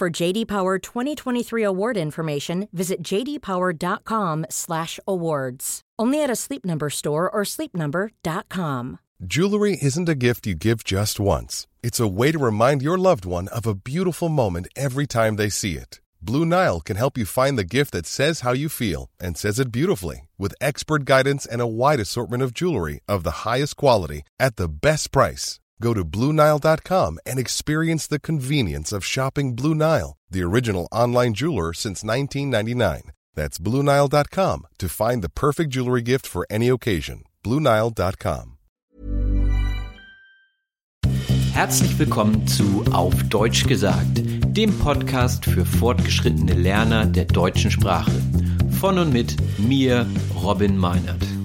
For JD Power 2023 award information, visit jdpower.com/awards. Only at a Sleep Number store or sleepnumber.com. Jewelry isn't a gift you give just once. It's a way to remind your loved one of a beautiful moment every time they see it. Blue Nile can help you find the gift that says how you feel and says it beautifully with expert guidance and a wide assortment of jewelry of the highest quality at the best price. Go to BlueNile.com and experience the convenience of shopping Blue Nile, the original online jeweler since 1999. That's BlueNile.com to find the perfect jewelry gift for any occasion. BlueNile.com. Herzlich willkommen zu Auf Deutsch gesagt, dem Podcast für fortgeschrittene Lerner der deutschen Sprache. Von und mit mir, Robin Meinert.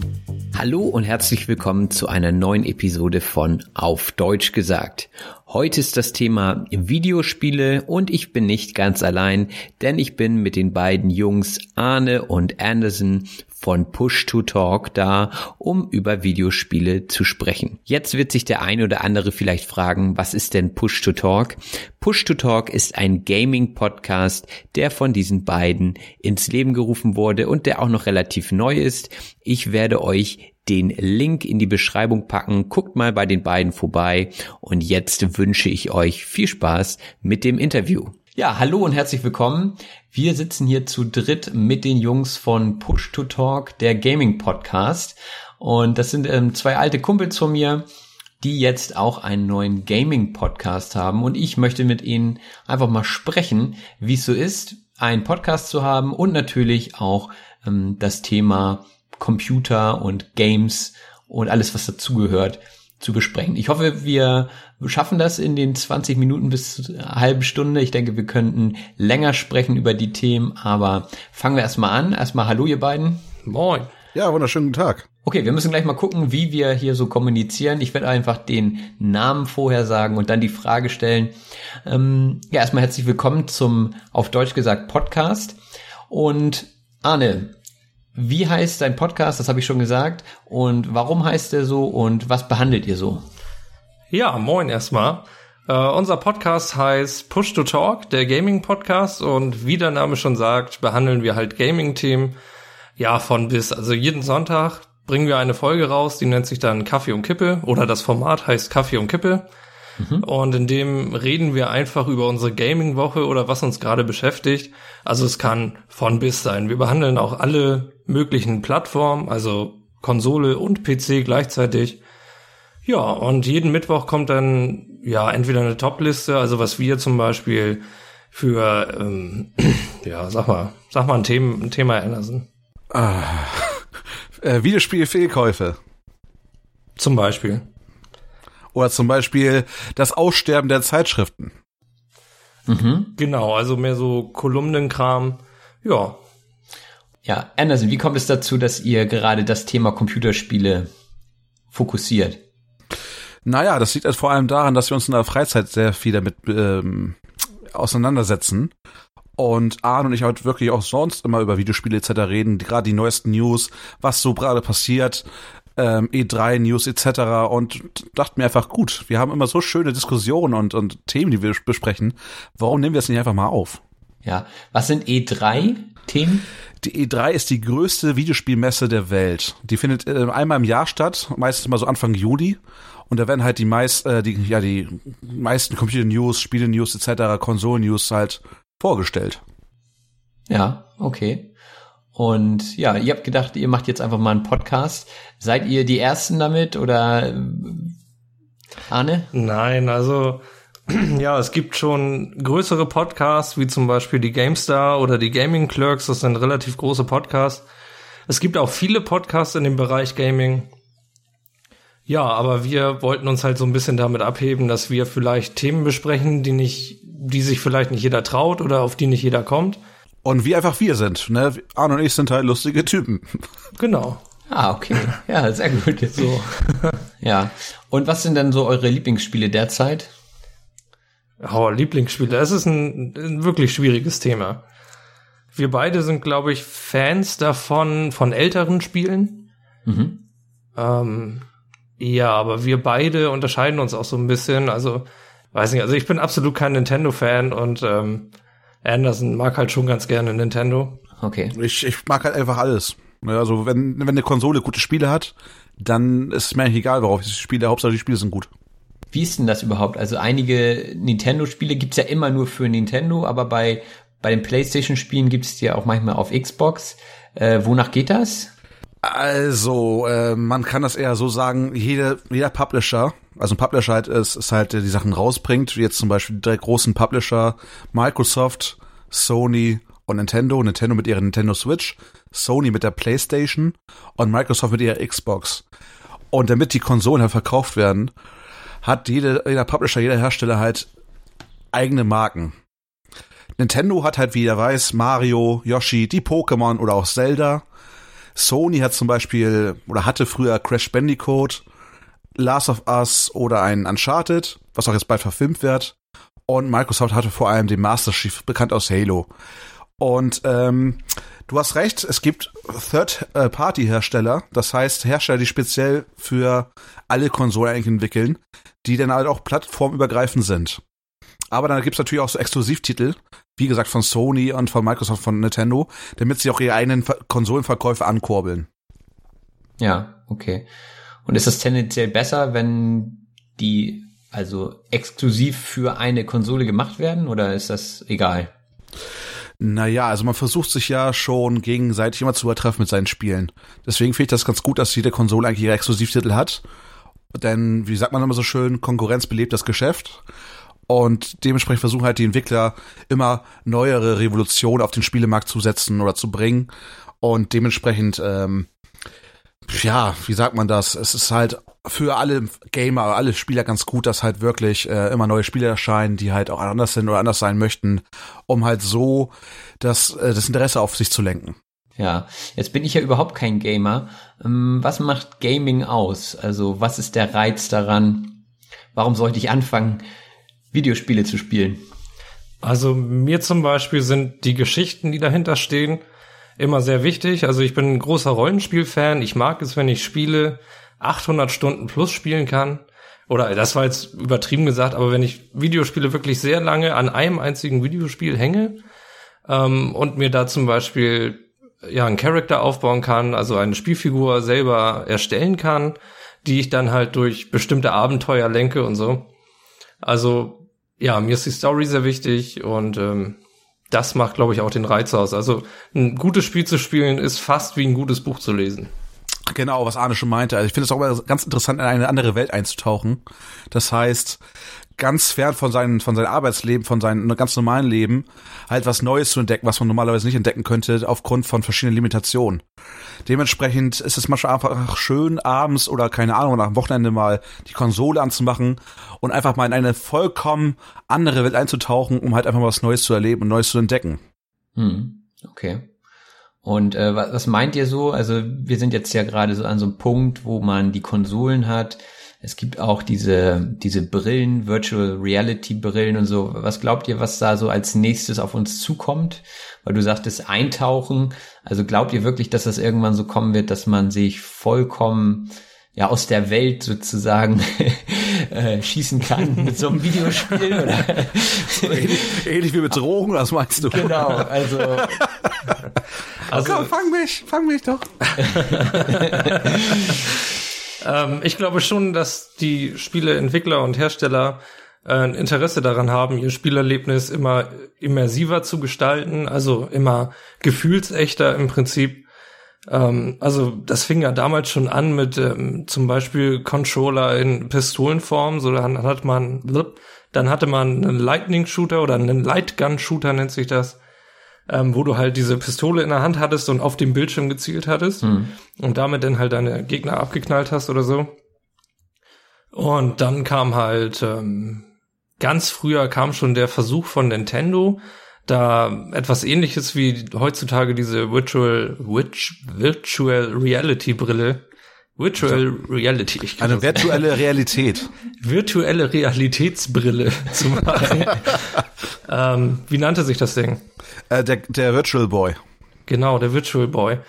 Hallo und herzlich willkommen zu einer neuen Episode von Auf Deutsch gesagt. Heute ist das Thema Videospiele und ich bin nicht ganz allein, denn ich bin mit den beiden Jungs Arne und Anderson von Push to Talk da, um über Videospiele zu sprechen. Jetzt wird sich der eine oder andere vielleicht fragen, was ist denn Push to Talk? Push to Talk ist ein Gaming-Podcast, der von diesen beiden ins Leben gerufen wurde und der auch noch relativ neu ist. Ich werde euch den Link in die Beschreibung packen. Guckt mal bei den beiden vorbei und jetzt wünsche ich euch viel Spaß mit dem Interview. Ja, hallo und herzlich willkommen. Wir sitzen hier zu dritt mit den Jungs von Push to Talk, der Gaming Podcast. Und das sind ähm, zwei alte Kumpels von mir, die jetzt auch einen neuen Gaming Podcast haben. Und ich möchte mit ihnen einfach mal sprechen, wie es so ist, einen Podcast zu haben und natürlich auch ähm, das Thema Computer und Games und alles, was dazugehört, zu besprechen. Ich hoffe, wir schaffen das in den 20 Minuten bis eine halbe Stunde. Ich denke, wir könnten länger sprechen über die Themen, aber fangen wir erstmal an. Erstmal hallo ihr beiden. Moin. Ja, wunderschönen Tag. Okay, wir müssen gleich mal gucken, wie wir hier so kommunizieren. Ich werde einfach den Namen vorher sagen und dann die Frage stellen. Ähm, ja, erstmal herzlich willkommen zum auf Deutsch gesagt Podcast. Und Arne, wie heißt dein Podcast? Das habe ich schon gesagt. Und warum heißt der so und was behandelt ihr so? Ja, moin erstmal. Uh, unser Podcast heißt Push to Talk, der Gaming-Podcast. Und wie der Name schon sagt, behandeln wir halt Gaming-Themen. Ja, von bis. Also jeden Sonntag bringen wir eine Folge raus, die nennt sich dann Kaffee und Kippe. Oder das Format heißt Kaffee und Kippe. Mhm. Und in dem reden wir einfach über unsere Gaming-Woche oder was uns gerade beschäftigt. Also es kann von bis sein. Wir behandeln auch alle möglichen Plattformen, also Konsole und PC gleichzeitig. Ja, und jeden Mittwoch kommt dann ja entweder eine Top-Liste, also was wir zum Beispiel für ähm, ja, sag mal, sag mal ein Thema, ein Thema Anderson. Ah, äh, Videospielfehlkäufe. Zum Beispiel. Oder zum Beispiel das Aussterben der Zeitschriften. Mhm. Genau, also mehr so Kolumnenkram. Ja. Ja, Anderson, wie kommt es dazu, dass ihr gerade das Thema Computerspiele fokussiert? Naja, das liegt halt vor allem daran, dass wir uns in der Freizeit sehr viel damit ähm, auseinandersetzen. Und Arne und ich halt wirklich auch sonst immer über Videospiele etc. reden, gerade die neuesten News, was so gerade passiert, ähm, E3-News etc. und dachte mir einfach, gut, wir haben immer so schöne Diskussionen und, und Themen, die wir besprechen. Warum nehmen wir es nicht einfach mal auf? Ja, was sind E3-Themen? Die E3 ist die größte Videospielmesse der Welt. Die findet äh, einmal im Jahr statt, meistens mal so Anfang Juli. Und da werden halt die meist, äh, die, ja, die meisten Computer-News, Spiele-News etc., Konsolen-News halt vorgestellt. Ja, okay. Und ja, ihr habt gedacht, ihr macht jetzt einfach mal einen Podcast. Seid ihr die Ersten damit oder Arne? Nein, also ja, es gibt schon größere Podcasts, wie zum Beispiel die GameStar oder die Gaming Clerks, das sind relativ große Podcasts. Es gibt auch viele Podcasts in dem Bereich Gaming. Ja, aber wir wollten uns halt so ein bisschen damit abheben, dass wir vielleicht Themen besprechen, die nicht, die sich vielleicht nicht jeder traut oder auf die nicht jeder kommt. Und wie einfach wir sind, ne? Arne und ich sind halt lustige Typen. Genau. Ah, okay. Ja, sehr gut. So. ja. Und was sind denn so eure Lieblingsspiele derzeit? Oh, Lieblingsspiele. Es ist ein, ein wirklich schwieriges Thema. Wir beide sind, glaube ich, Fans davon, von älteren Spielen. Mhm. Ähm, ja, aber wir beide unterscheiden uns auch so ein bisschen. Also, weiß nicht, also ich bin absolut kein Nintendo-Fan und ähm, Anderson mag halt schon ganz gerne Nintendo. Okay. Ich, ich mag halt einfach alles. Also, wenn, wenn eine Konsole gute Spiele hat, dann ist es mir eigentlich egal, worauf ich spiele. Hauptsache, die Spiele sind gut. Wie ist denn das überhaupt? Also einige Nintendo-Spiele gibt's ja immer nur für Nintendo, aber bei, bei den PlayStation-Spielen gibt's die ja auch manchmal auf Xbox. Äh, wonach geht das? Also, äh, man kann das eher so sagen, jede, jeder Publisher, also ein Publisher halt ist, ist halt, der die Sachen rausbringt, wie jetzt zum Beispiel die drei großen Publisher, Microsoft, Sony und Nintendo, Nintendo mit ihrer Nintendo Switch, Sony mit der PlayStation und Microsoft mit ihrer Xbox. Und damit die Konsolen halt verkauft werden, hat jede, jeder Publisher, jeder Hersteller halt eigene Marken. Nintendo hat halt, wie ihr weiß, Mario, Yoshi, die Pokémon oder auch Zelda. Sony hat zum Beispiel oder hatte früher Crash Bandicoot, Last of Us oder ein Uncharted, was auch jetzt bald verfilmt wird. Und Microsoft hatte vor allem den Master Chief, bekannt aus Halo. Und ähm, du hast recht, es gibt Third-Party-Hersteller, das heißt Hersteller, die speziell für alle Konsolen entwickeln, die dann halt auch plattformübergreifend sind. Aber dann gibt's natürlich auch so Exklusivtitel, wie gesagt von Sony und von Microsoft, von Nintendo, damit sie auch ihre eigenen Konsolenverkäufe ankurbeln. Ja, okay. Und ist das tendenziell besser, wenn die also exklusiv für eine Konsole gemacht werden oder ist das egal? Naja, also man versucht sich ja schon gegenseitig immer zu übertreffen mit seinen Spielen. Deswegen finde ich das ganz gut, dass jede Konsole eigentlich ihre Exklusivtitel hat. Denn, wie sagt man immer so schön, Konkurrenz belebt das Geschäft. Und dementsprechend versuchen halt die Entwickler immer neuere Revolutionen auf den Spielemarkt zu setzen oder zu bringen. Und dementsprechend, ähm, ja, wie sagt man das? Es ist halt für alle Gamer, alle Spieler ganz gut, dass halt wirklich äh, immer neue Spiele erscheinen, die halt auch anders sind oder anders sein möchten, um halt so das, äh, das Interesse auf sich zu lenken. Ja, jetzt bin ich ja überhaupt kein Gamer. Ähm, was macht Gaming aus? Also was ist der Reiz daran? Warum sollte ich anfangen, Videospiele zu spielen? Also mir zum Beispiel sind die Geschichten, die dahinter stehen, immer sehr wichtig. Also ich bin ein großer Rollenspiel-Fan. Ich mag es, wenn ich Spiele 800 Stunden plus spielen kann. Oder das war jetzt übertrieben gesagt, aber wenn ich Videospiele wirklich sehr lange an einem einzigen Videospiel hänge ähm, und mir da zum Beispiel ja einen Charakter aufbauen kann, also eine Spielfigur selber erstellen kann, die ich dann halt durch bestimmte Abenteuer lenke und so. Also ja, mir ist die Story sehr wichtig und ähm, das macht, glaube ich, auch den Reiz aus. Also ein gutes Spiel zu spielen ist fast wie ein gutes Buch zu lesen. Genau, was Arne schon meinte. Also ich finde es auch immer ganz interessant, in eine andere Welt einzutauchen. Das heißt, ganz fern von seinem, von seinem Arbeitsleben, von seinem ganz normalen Leben, halt was Neues zu entdecken, was man normalerweise nicht entdecken könnte, aufgrund von verschiedenen Limitationen. Dementsprechend ist es manchmal einfach schön, abends oder keine Ahnung, nach dem Wochenende mal die Konsole anzumachen und einfach mal in eine vollkommen andere Welt einzutauchen, um halt einfach mal was Neues zu erleben und Neues zu entdecken. Hm, okay. Und äh, was meint ihr so? Also wir sind jetzt ja gerade so an so einem Punkt, wo man die Konsolen hat. Es gibt auch diese, diese Brillen, Virtual Reality Brillen und so. Was glaubt ihr, was da so als nächstes auf uns zukommt? Weil du sagtest Eintauchen. Also glaubt ihr wirklich, dass das irgendwann so kommen wird, dass man sich vollkommen ja aus der Welt sozusagen äh, schießen kann mit so einem Videospiel oder ähnlich, ähnlich wie mit Drogen, was meinst du? Genau, also also Komm, fang mich, fang mich doch. Ähm, ich glaube schon, dass die Spieleentwickler und Hersteller äh, ein Interesse daran haben, ihr Spielerlebnis immer immersiver zu gestalten, also immer gefühlsechter im Prinzip. Ähm, also das fing ja damals schon an mit ähm, zum Beispiel Controller in Pistolenform, so dann hat man, dann hatte man einen Lightning Shooter oder einen Light Gun Shooter nennt sich das ähm, wo du halt diese Pistole in der Hand hattest und auf dem Bildschirm gezielt hattest mhm. und damit dann halt deine Gegner abgeknallt hast oder so. Und dann kam halt ähm, ganz früher kam schon der Versuch von Nintendo, da etwas ähnliches wie heutzutage diese Virtual Virtual Reality Brille Virtual Reality. Ich Eine virtuelle Realität. virtuelle Realitätsbrille zu machen. ähm, wie nannte sich das Ding? Äh, der, der Virtual Boy. Genau, der Virtual Boy.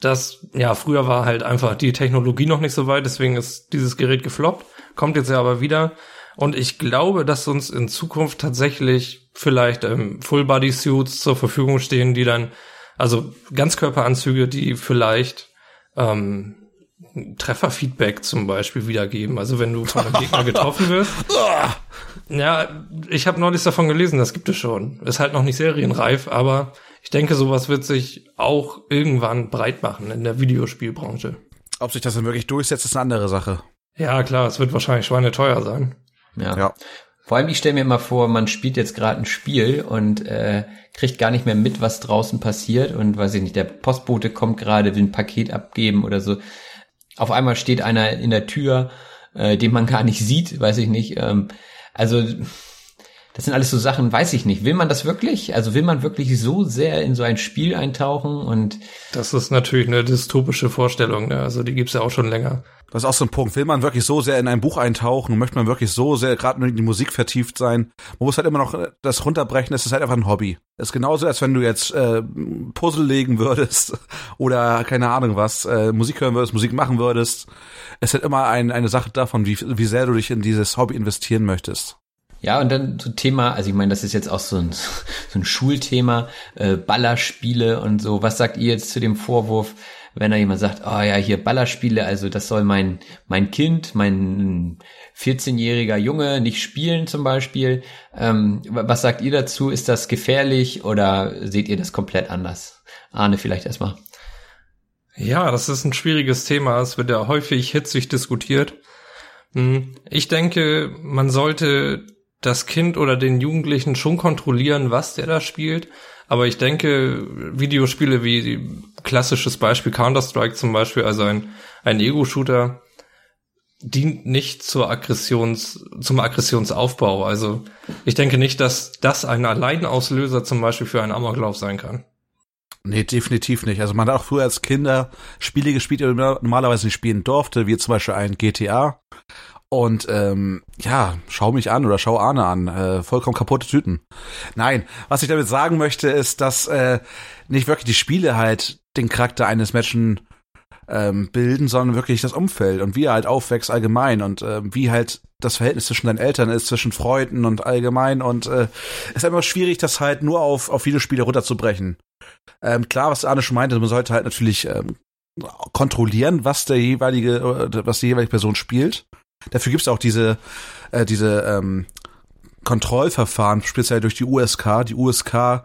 Das, ja, früher war halt einfach die Technologie noch nicht so weit, deswegen ist dieses Gerät gefloppt, kommt jetzt ja aber wieder. Und ich glaube, dass uns in Zukunft tatsächlich vielleicht ähm, Full-Body-Suits zur Verfügung stehen, die dann, also Ganzkörperanzüge, die vielleicht ähm, Trefferfeedback zum Beispiel wiedergeben. Also wenn du von einem Gegner getroffen wirst. ja, ich habe neulich davon gelesen, das gibt es schon. Ist halt noch nicht serienreif, aber ich denke, sowas wird sich auch irgendwann breit machen in der Videospielbranche. Ob sich das dann wirklich durchsetzt, ist eine andere Sache. Ja, klar, es wird wahrscheinlich schweineteuer sein. Ja. ja. Vor allem, ich stelle mir mal vor, man spielt jetzt gerade ein Spiel und äh, kriegt gar nicht mehr mit, was draußen passiert und weiß ich nicht, der Postbote kommt gerade, will ein Paket abgeben oder so auf einmal steht einer in der Tür, äh, den man gar nicht sieht, weiß ich nicht. Ähm, also das sind alles so Sachen, weiß ich nicht. Will man das wirklich? Also will man wirklich so sehr in so ein Spiel eintauchen und Das ist natürlich eine dystopische Vorstellung, ne? Also die gibt's ja auch schon länger. Das ist auch so ein Punkt. Will man wirklich so sehr in ein Buch eintauchen und möchte man wirklich so sehr gerade in die Musik vertieft sein? Man muss halt immer noch das runterbrechen, es ist halt einfach ein Hobby. Es ist genauso, als wenn du jetzt äh, Puzzle legen würdest oder keine Ahnung was, äh, Musik hören würdest, Musik machen würdest. Es ist halt immer ein, eine Sache davon, wie, wie sehr du dich in dieses Hobby investieren möchtest. Ja, und dann so Thema, also ich meine, das ist jetzt auch so ein, so ein Schulthema, äh, Ballerspiele und so. Was sagt ihr jetzt zu dem Vorwurf, wenn da jemand sagt, oh ja, hier Ballerspiele, also das soll mein, mein Kind, mein 14-jähriger Junge nicht spielen zum Beispiel. Ähm, was sagt ihr dazu? Ist das gefährlich oder seht ihr das komplett anders? Arne, vielleicht erstmal. Ja, das ist ein schwieriges Thema. Es wird ja häufig hitzig diskutiert. Hm, ich denke, man sollte das Kind oder den Jugendlichen schon kontrollieren, was der da spielt. Aber ich denke, Videospiele wie klassisches Beispiel Counter-Strike zum Beispiel, also ein, ein Ego-Shooter, dient nicht zur Aggressions, zum Aggressionsaufbau. Also ich denke nicht, dass das ein Alleinauslöser zum Beispiel für einen Amoklauf sein kann. Nee, definitiv nicht. Also man hat auch früher als Kinder Spiele gespielt, die man normalerweise nicht spielen durfte, wie zum Beispiel ein GTA. Und ähm, ja, schau mich an oder schau Arne an. Äh, vollkommen kaputte Tüten. Nein, was ich damit sagen möchte, ist, dass äh, nicht wirklich die Spiele halt den Charakter eines Menschen ähm, bilden, sondern wirklich das Umfeld und wie er halt aufwächst allgemein und äh, wie halt das Verhältnis zwischen deinen Eltern ist, zwischen Freunden und allgemein. Und äh, es ist immer schwierig, das halt nur auf, auf Videospiele runterzubrechen. Ähm, klar, was Arne schon meinte, man sollte halt natürlich ähm, kontrollieren, was der jeweilige, äh, was die jeweilige Person spielt. Dafür gibt es auch diese, äh, diese ähm, Kontrollverfahren, speziell durch die USK. Die USK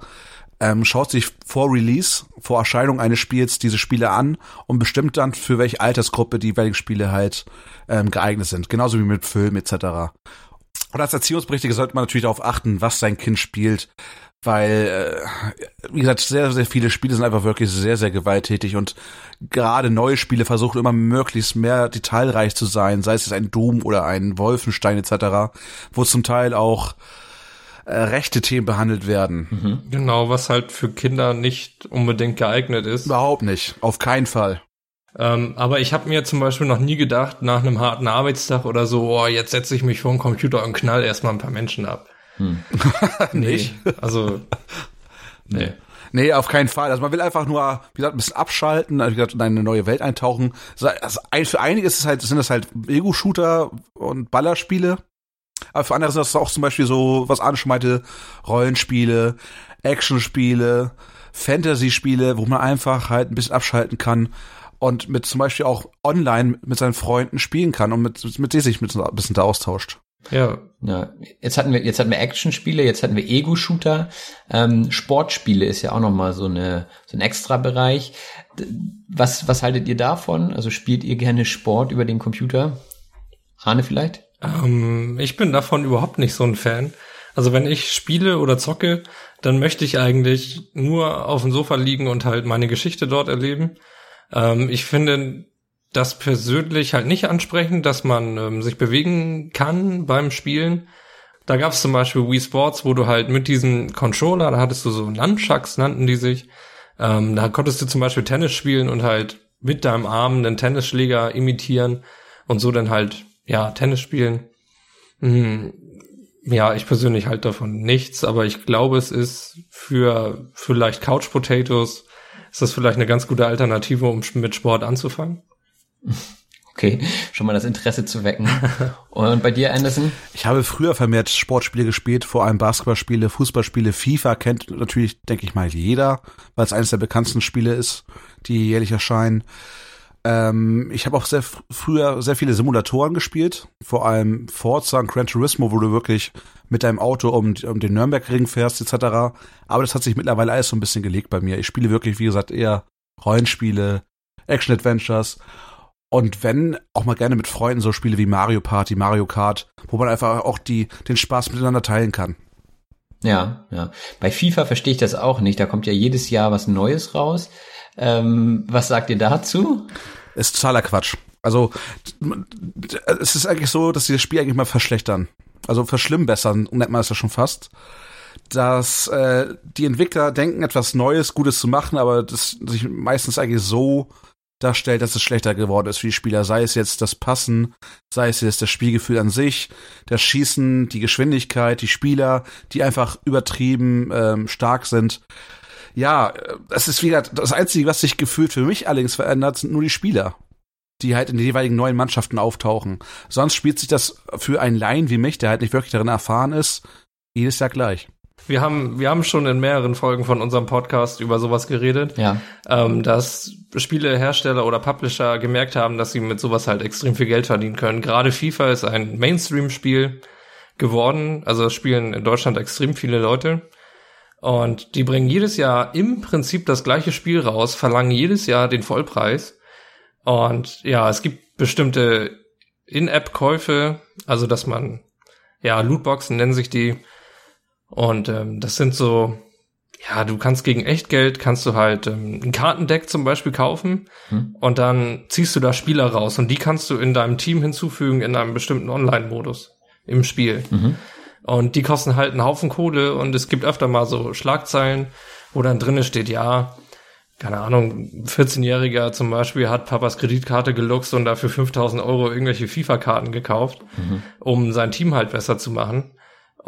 ähm, schaut sich vor Release, vor Erscheinung eines Spiels diese Spiele an und bestimmt dann, für welche Altersgruppe die jeweiligen Spiele halt ähm, geeignet sind. Genauso wie mit Film etc. Und als Erziehungsberechtigter sollte man natürlich darauf achten, was sein Kind spielt, weil, äh, wie gesagt, sehr, sehr viele Spiele sind einfach wirklich sehr, sehr gewalttätig und gerade neue Spiele versuchen immer möglichst mehr detailreich zu sein, sei es ein Doom oder ein Wolfenstein etc., wo zum Teil auch äh, rechte Themen behandelt werden. Mhm. Genau, was halt für Kinder nicht unbedingt geeignet ist. Überhaupt nicht, auf keinen Fall. Ähm, aber ich habe mir zum Beispiel noch nie gedacht, nach einem harten Arbeitstag oder so, oh, jetzt setze ich mich vor den Computer und knall erstmal ein paar Menschen ab. Hm. nee, also nee. Nee, auf keinen Fall. Also man will einfach nur, wie gesagt, ein bisschen abschalten, also wie gesagt, in eine neue Welt eintauchen. Also für einige ist es halt, sind das halt Ego-Shooter und Ballerspiele. Aber für andere sind das auch zum Beispiel so, was Arne schon meinte, Rollenspiele, Actionspiele, Fantasy-Spiele, wo man einfach halt ein bisschen abschalten kann und mit zum Beispiel auch online mit seinen Freunden spielen kann und mit, mit denen sich mit ein bisschen da austauscht. Ja. ja. Jetzt hatten wir, jetzt hatten wir Action-Spiele, jetzt hatten wir Ego-Shooter. Ähm, Sportspiele ist ja auch nochmal so eine, so ein Extra-Bereich. Was, was haltet ihr davon? Also spielt ihr gerne Sport über den Computer? Arne vielleicht? Ähm, ich bin davon überhaupt nicht so ein Fan. Also wenn ich spiele oder zocke, dann möchte ich eigentlich nur auf dem Sofa liegen und halt meine Geschichte dort erleben. Ähm, ich finde das persönlich halt nicht ansprechend, dass man ähm, sich bewegen kann beim Spielen. Da gab es zum Beispiel Wii Sports, wo du halt mit diesem Controller, da hattest du so Nunchucks, nannten die sich. Ähm, da konntest du zum Beispiel Tennis spielen und halt mit deinem Arm einen Tennisschläger imitieren und so dann halt, ja, Tennis spielen. Hm, ja, ich persönlich halt davon nichts, aber ich glaube, es ist für vielleicht Couch Potatoes, ist das vielleicht eine ganz gute Alternative, um mit Sport anzufangen. Okay, schon mal das Interesse zu wecken. Und bei dir, Anderson? Ich habe früher vermehrt Sportspiele gespielt, vor allem Basketballspiele, Fußballspiele. FIFA kennt natürlich, denke ich mal, jeder, weil es eines der bekanntesten Spiele ist, die jährlich erscheinen. Ähm, ich habe auch sehr früher sehr viele Simulatoren gespielt, vor allem Forza und Gran Turismo, wo du wirklich mit deinem Auto um, um den Nürnbergring fährst etc. Aber das hat sich mittlerweile alles so ein bisschen gelegt bei mir. Ich spiele wirklich, wie gesagt, eher Rollenspiele, Action-Adventures und wenn, auch mal gerne mit Freunden so Spiele wie Mario Party, Mario Kart, wo man einfach auch die, den Spaß miteinander teilen kann. Ja, ja. Bei FIFA verstehe ich das auch nicht. Da kommt ja jedes Jahr was Neues raus. Ähm, was sagt ihr dazu? Ist totaler Quatsch. Also es ist eigentlich so, dass sie das Spiel eigentlich mal verschlechtern. Also verschlimmbessern, nennt man es ja schon fast. Dass äh, die Entwickler denken, etwas Neues, Gutes zu machen, aber das sich meistens eigentlich so darstellt, dass es schlechter geworden ist für die Spieler. Sei es jetzt das Passen, sei es jetzt das Spielgefühl an sich, das Schießen, die Geschwindigkeit, die Spieler, die einfach übertrieben ähm, stark sind. Ja, das ist wieder das Einzige, was sich gefühlt für mich allerdings verändert, sind nur die Spieler, die halt in den jeweiligen neuen Mannschaften auftauchen. Sonst spielt sich das für einen Laien wie mich, der halt nicht wirklich darin erfahren ist, jedes Jahr gleich. Wir haben, wir haben schon in mehreren Folgen von unserem Podcast über sowas geredet, ja. ähm, dass Spielehersteller oder Publisher gemerkt haben, dass sie mit sowas halt extrem viel Geld verdienen können. Gerade FIFA ist ein Mainstream-Spiel geworden, also das spielen in Deutschland extrem viele Leute. Und die bringen jedes Jahr im Prinzip das gleiche Spiel raus, verlangen jedes Jahr den Vollpreis. Und ja, es gibt bestimmte In-App-Käufe, also dass man, ja, Lootboxen nennen sich die, und ähm, das sind so, ja, du kannst gegen Echtgeld, kannst du halt ähm, ein Kartendeck zum Beispiel kaufen hm. und dann ziehst du da Spieler raus und die kannst du in deinem Team hinzufügen in einem bestimmten Online-Modus im Spiel. Mhm. Und die kosten halt einen Haufen Kohle und es gibt öfter mal so Schlagzeilen, wo dann drinnen steht, ja, keine Ahnung, 14-Jähriger zum Beispiel hat Papas Kreditkarte geluchst und dafür 5000 Euro irgendwelche FIFA-Karten gekauft, mhm. um sein Team halt besser zu machen.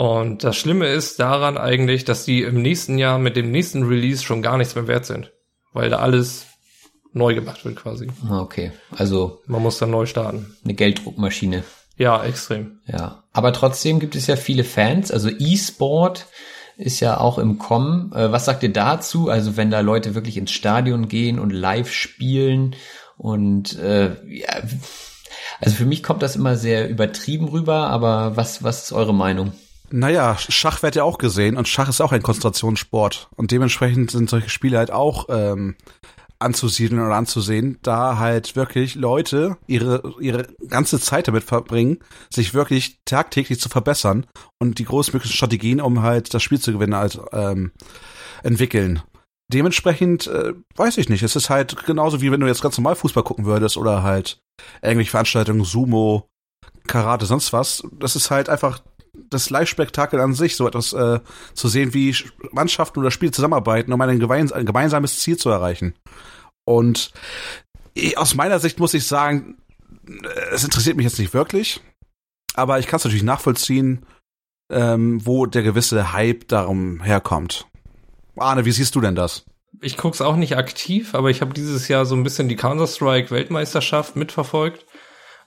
Und das Schlimme ist daran eigentlich, dass die im nächsten Jahr mit dem nächsten Release schon gar nichts mehr wert sind. Weil da alles neu gemacht wird quasi. Ah, okay, also. Man muss dann neu starten. Eine Gelddruckmaschine. Ja, extrem. Ja. Aber trotzdem gibt es ja viele Fans. Also E-Sport ist ja auch im Kommen. Äh, was sagt ihr dazu? Also wenn da Leute wirklich ins Stadion gehen und live spielen und äh, ja, also für mich kommt das immer sehr übertrieben rüber, aber was, was ist eure Meinung? Naja, Schach wird ja auch gesehen und Schach ist auch ein Konzentrationssport. Und dementsprechend sind solche Spiele halt auch ähm, anzusiedeln oder anzusehen, da halt wirklich Leute ihre, ihre ganze Zeit damit verbringen, sich wirklich tagtäglich zu verbessern und die großmöglichen Strategien, um halt das Spiel zu gewinnen, halt ähm, entwickeln. Dementsprechend äh, weiß ich nicht. Es ist halt genauso wie wenn du jetzt ganz normal Fußball gucken würdest oder halt irgendwelche Veranstaltungen, Sumo, Karate, sonst was. Das ist halt einfach das Live-Spektakel an sich, so etwas äh, zu sehen, wie Mannschaften oder Spiele zusammenarbeiten, um ein, gemeins ein gemeinsames Ziel zu erreichen. Und aus meiner Sicht muss ich sagen, äh, es interessiert mich jetzt nicht wirklich, aber ich kann es natürlich nachvollziehen, ähm, wo der gewisse Hype darum herkommt. Arne, wie siehst du denn das? Ich guck's auch nicht aktiv, aber ich habe dieses Jahr so ein bisschen die Counter-Strike Weltmeisterschaft mitverfolgt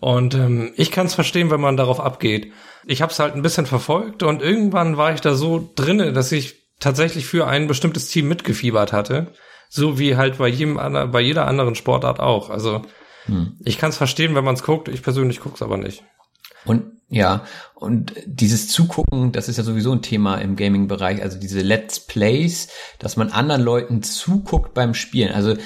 und ähm, ich kann es verstehen, wenn man darauf abgeht. Ich habe es halt ein bisschen verfolgt und irgendwann war ich da so drinne, dass ich tatsächlich für ein bestimmtes Team mitgefiebert hatte. So wie halt bei jedem bei jeder anderen Sportart auch. Also hm. ich kann es verstehen, wenn man es guckt. Ich persönlich gucke es aber nicht. Und ja, und dieses Zugucken, das ist ja sowieso ein Thema im Gaming-Bereich, also diese Let's Plays, dass man anderen Leuten zuguckt beim Spielen. Also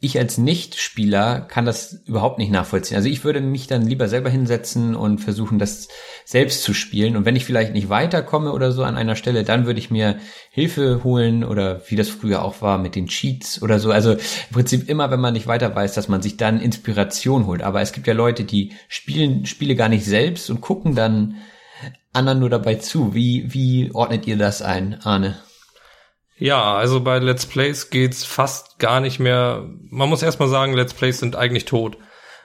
ich als Nicht-Spieler kann das überhaupt nicht nachvollziehen. Also ich würde mich dann lieber selber hinsetzen und versuchen, das selbst zu spielen. Und wenn ich vielleicht nicht weiterkomme oder so an einer Stelle, dann würde ich mir Hilfe holen oder wie das früher auch war mit den Cheats oder so. Also im Prinzip immer, wenn man nicht weiter weiß, dass man sich dann Inspiration holt. Aber es gibt ja Leute, die spielen Spiele gar nicht selbst und gucken dann anderen nur dabei zu. Wie, wie ordnet ihr das ein, Arne? Ja, also bei Let's Plays geht's fast gar nicht mehr. Man muss erstmal sagen, Let's Plays sind eigentlich tot.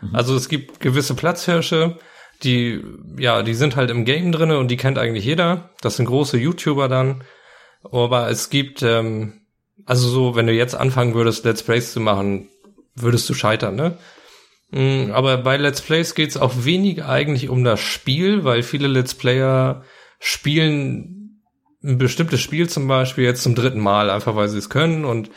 Mhm. Also es gibt gewisse Platzhirsche, die, ja, die sind halt im Game drinne und die kennt eigentlich jeder. Das sind große YouTuber dann. Aber es gibt, ähm, also so, wenn du jetzt anfangen würdest, Let's Plays zu machen, würdest du scheitern, ne? Mhm, aber bei Let's Plays geht's auch wenig eigentlich um das Spiel, weil viele Let's Player spielen ein bestimmtes Spiel zum Beispiel jetzt zum dritten Mal, einfach weil sie es können und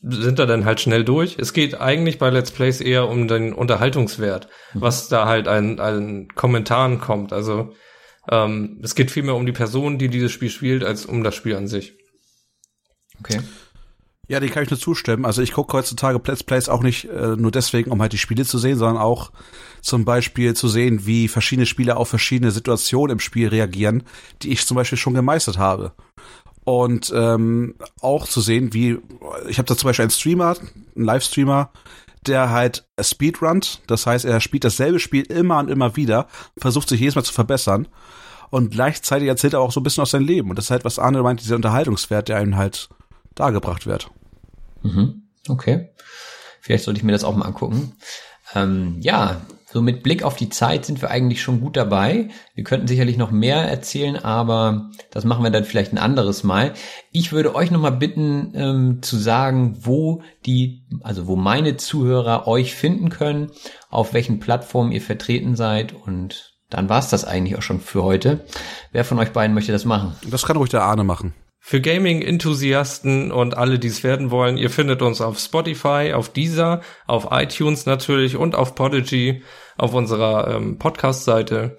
sind da dann halt schnell durch. Es geht eigentlich bei Let's Plays eher um den Unterhaltungswert, mhm. was da halt an, an Kommentaren kommt. Also ähm, es geht vielmehr um die Person, die dieses Spiel spielt, als um das Spiel an sich. Okay. Ja, die kann ich nur zustimmen. Also ich gucke heutzutage Let's Plays auch nicht äh, nur deswegen, um halt die Spiele zu sehen, sondern auch zum Beispiel zu sehen, wie verschiedene Spieler auf verschiedene Situationen im Spiel reagieren, die ich zum Beispiel schon gemeistert habe. Und ähm, auch zu sehen, wie, ich habe da zum Beispiel einen Streamer, einen Livestreamer, der halt speedrunnt, das heißt, er spielt dasselbe Spiel immer und immer wieder, versucht sich jedes Mal zu verbessern und gleichzeitig erzählt er auch so ein bisschen aus seinem Leben. Und das ist halt, was Arne meint, dieser Unterhaltungswert, der einem halt dargebracht wird. Mhm. Okay. Vielleicht sollte ich mir das auch mal angucken. Ähm, ja, so mit Blick auf die Zeit sind wir eigentlich schon gut dabei. Wir könnten sicherlich noch mehr erzählen, aber das machen wir dann vielleicht ein anderes Mal. Ich würde euch nochmal bitten ähm, zu sagen, wo die, also wo meine Zuhörer euch finden können, auf welchen Plattformen ihr vertreten seid und dann war's das eigentlich auch schon für heute. Wer von euch beiden möchte das machen? Das kann ruhig der Arne machen. Für Gaming-Enthusiasten und alle, die es werden wollen, ihr findet uns auf Spotify, auf Deezer, auf iTunes natürlich und auf Podigy auf unserer ähm, Podcast-Seite.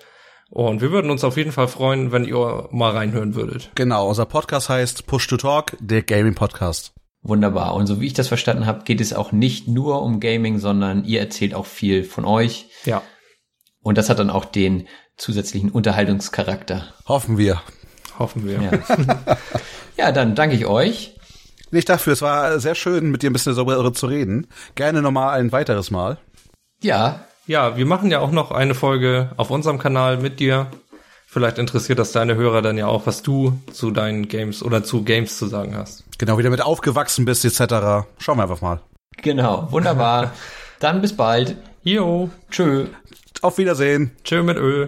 Und wir würden uns auf jeden Fall freuen, wenn ihr mal reinhören würdet. Genau, unser Podcast heißt Push to Talk, der Gaming-Podcast. Wunderbar. Und so wie ich das verstanden habe, geht es auch nicht nur um Gaming, sondern ihr erzählt auch viel von euch. Ja. Und das hat dann auch den zusätzlichen Unterhaltungscharakter. Hoffen wir. Hoffen wir. Ja, ja dann danke ich euch. Nicht dafür, es war sehr schön, mit dir ein bisschen darüber zu reden. Gerne nochmal ein weiteres Mal. Ja. Ja, wir machen ja auch noch eine Folge auf unserem Kanal mit dir. Vielleicht interessiert das deine Hörer dann ja auch, was du zu deinen Games oder zu Games zu sagen hast. Genau, wie du damit aufgewachsen bist, etc. Schauen wir einfach mal. Genau, wunderbar. dann bis bald. Jo. Tschö. Auf Wiedersehen. Tschö mit Ö.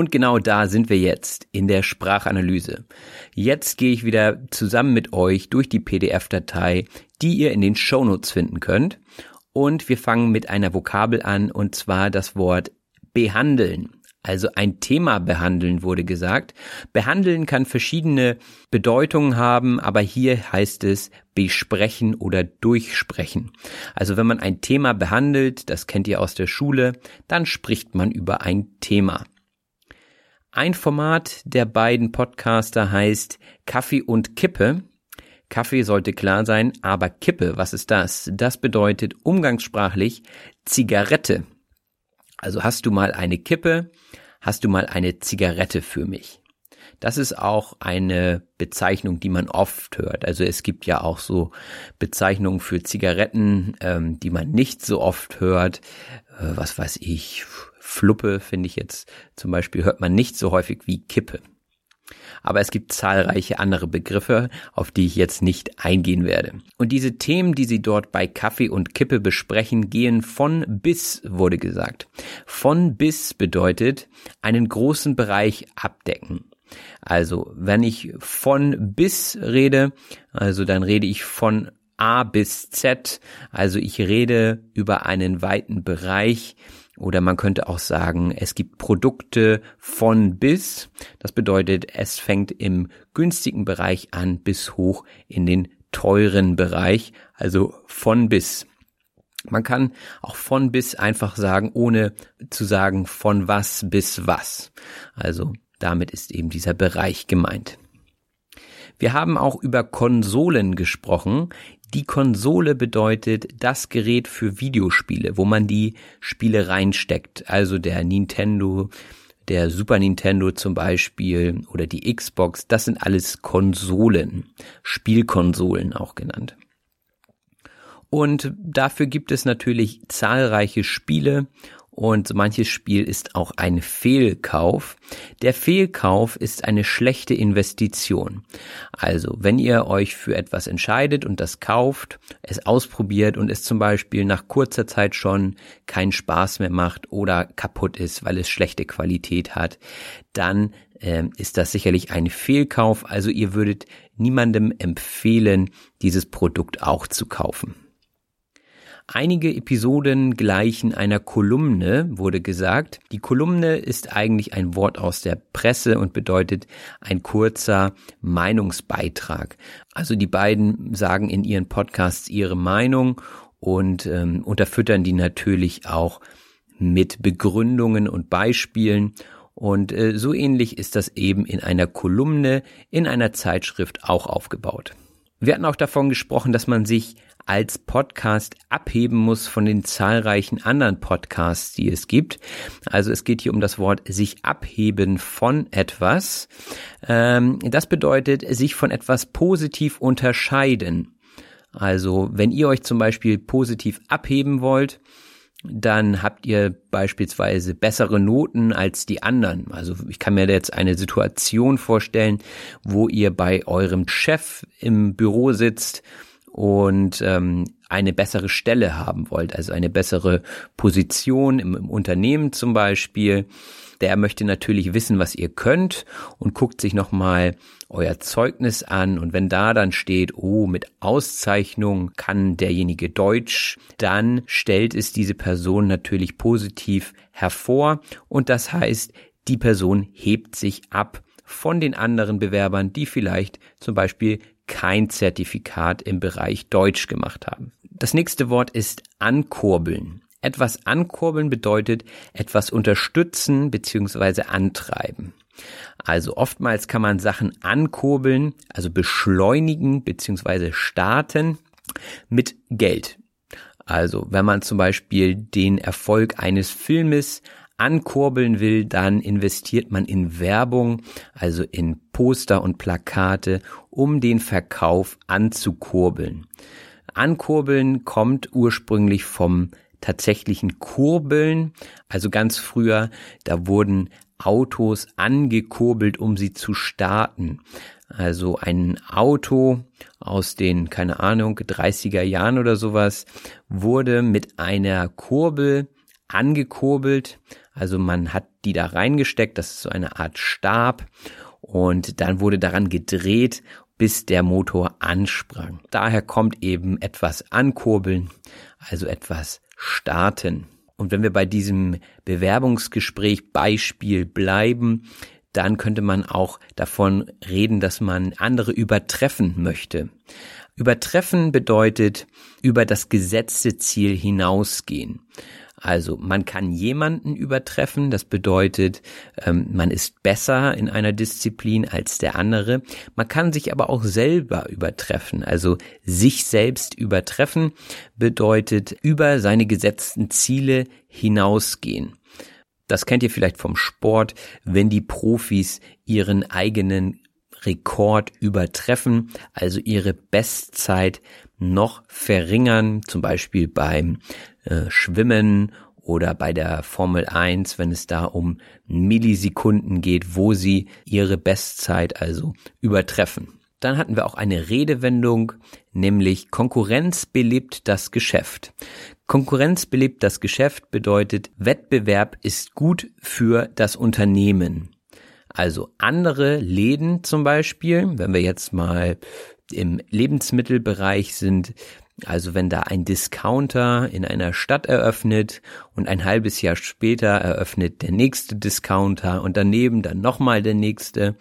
Und genau da sind wir jetzt in der Sprachanalyse. Jetzt gehe ich wieder zusammen mit euch durch die PDF-Datei, die ihr in den Shownotes finden könnt. Und wir fangen mit einer Vokabel an, und zwar das Wort behandeln. Also ein Thema behandeln wurde gesagt. Behandeln kann verschiedene Bedeutungen haben, aber hier heißt es besprechen oder durchsprechen. Also wenn man ein Thema behandelt, das kennt ihr aus der Schule, dann spricht man über ein Thema. Ein Format der beiden Podcaster heißt Kaffee und Kippe. Kaffee sollte klar sein, aber Kippe, was ist das? Das bedeutet umgangssprachlich Zigarette. Also hast du mal eine Kippe, hast du mal eine Zigarette für mich? Das ist auch eine Bezeichnung, die man oft hört. Also es gibt ja auch so Bezeichnungen für Zigaretten, ähm, die man nicht so oft hört. Äh, was weiß ich, Fluppe finde ich jetzt zum Beispiel hört man nicht so häufig wie Kippe aber es gibt zahlreiche andere Begriffe, auf die ich jetzt nicht eingehen werde. Und diese Themen, die sie dort bei Kaffee und Kippe besprechen, gehen von bis, wurde gesagt. Von bis bedeutet einen großen Bereich abdecken. Also, wenn ich von bis rede, also dann rede ich von A bis Z, also ich rede über einen weiten Bereich, oder man könnte auch sagen, es gibt Produkte von bis. Das bedeutet, es fängt im günstigen Bereich an bis hoch in den teuren Bereich, also von bis. Man kann auch von bis einfach sagen, ohne zu sagen von was bis was. Also damit ist eben dieser Bereich gemeint. Wir haben auch über Konsolen gesprochen. Die Konsole bedeutet das Gerät für Videospiele, wo man die Spiele reinsteckt. Also der Nintendo, der Super Nintendo zum Beispiel oder die Xbox, das sind alles Konsolen, Spielkonsolen auch genannt. Und dafür gibt es natürlich zahlreiche Spiele und manches Spiel ist auch ein Fehlkauf. Der Fehlkauf ist eine schlechte Investition. Also, wenn ihr euch für etwas entscheidet und das kauft, es ausprobiert und es zum Beispiel nach kurzer Zeit schon keinen Spaß mehr macht oder kaputt ist, weil es schlechte Qualität hat, dann äh, ist das sicherlich ein Fehlkauf. Also ihr würdet niemandem empfehlen, dieses Produkt auch zu kaufen. Einige Episoden gleichen einer Kolumne, wurde gesagt. Die Kolumne ist eigentlich ein Wort aus der Presse und bedeutet ein kurzer Meinungsbeitrag. Also die beiden sagen in ihren Podcasts ihre Meinung und ähm, unterfüttern die natürlich auch mit Begründungen und Beispielen. Und äh, so ähnlich ist das eben in einer Kolumne in einer Zeitschrift auch aufgebaut. Wir hatten auch davon gesprochen, dass man sich als Podcast abheben muss von den zahlreichen anderen Podcasts, die es gibt. Also es geht hier um das Wort sich abheben von etwas. Ähm, das bedeutet sich von etwas positiv unterscheiden. Also wenn ihr euch zum Beispiel positiv abheben wollt, dann habt ihr beispielsweise bessere Noten als die anderen. Also ich kann mir jetzt eine Situation vorstellen, wo ihr bei eurem Chef im Büro sitzt und ähm, eine bessere Stelle haben wollt, also eine bessere Position im, im Unternehmen zum Beispiel. Der möchte natürlich wissen, was ihr könnt und guckt sich nochmal euer Zeugnis an und wenn da dann steht, oh, mit Auszeichnung kann derjenige Deutsch, dann stellt es diese Person natürlich positiv hervor und das heißt, die Person hebt sich ab von den anderen Bewerbern, die vielleicht zum Beispiel kein Zertifikat im Bereich Deutsch gemacht haben. Das nächste Wort ist ankurbeln. Etwas ankurbeln bedeutet etwas unterstützen bzw. antreiben. Also oftmals kann man Sachen ankurbeln, also beschleunigen bzw. starten mit Geld. Also wenn man zum Beispiel den Erfolg eines Filmes ankurbeln will, dann investiert man in Werbung, also in Poster und Plakate, um den Verkauf anzukurbeln. Ankurbeln kommt ursprünglich vom tatsächlichen Kurbeln. Also ganz früher, da wurden Autos angekurbelt, um sie zu starten. Also ein Auto aus den, keine Ahnung, 30er Jahren oder sowas wurde mit einer Kurbel angekurbelt. Also man hat die da reingesteckt, das ist so eine Art Stab und dann wurde daran gedreht, bis der Motor ansprang. Daher kommt eben etwas ankurbeln, also etwas starten. Und wenn wir bei diesem Bewerbungsgespräch Beispiel bleiben, dann könnte man auch davon reden, dass man andere übertreffen möchte. Übertreffen bedeutet über das gesetzte Ziel hinausgehen. Also man kann jemanden übertreffen, das bedeutet, ähm, man ist besser in einer Disziplin als der andere. Man kann sich aber auch selber übertreffen. Also sich selbst übertreffen bedeutet über seine gesetzten Ziele hinausgehen. Das kennt ihr vielleicht vom Sport, wenn die Profis ihren eigenen Rekord übertreffen, also ihre Bestzeit noch verringern, zum Beispiel beim äh, Schwimmen oder bei der Formel 1, wenn es da um Millisekunden geht, wo sie ihre Bestzeit also übertreffen. Dann hatten wir auch eine Redewendung, nämlich Konkurrenz belebt das Geschäft. Konkurrenz belebt das Geschäft bedeutet, Wettbewerb ist gut für das Unternehmen. Also andere Läden zum Beispiel, wenn wir jetzt mal im Lebensmittelbereich sind, also wenn da ein Discounter in einer Stadt eröffnet und ein halbes Jahr später eröffnet der nächste Discounter und daneben dann nochmal der nächste,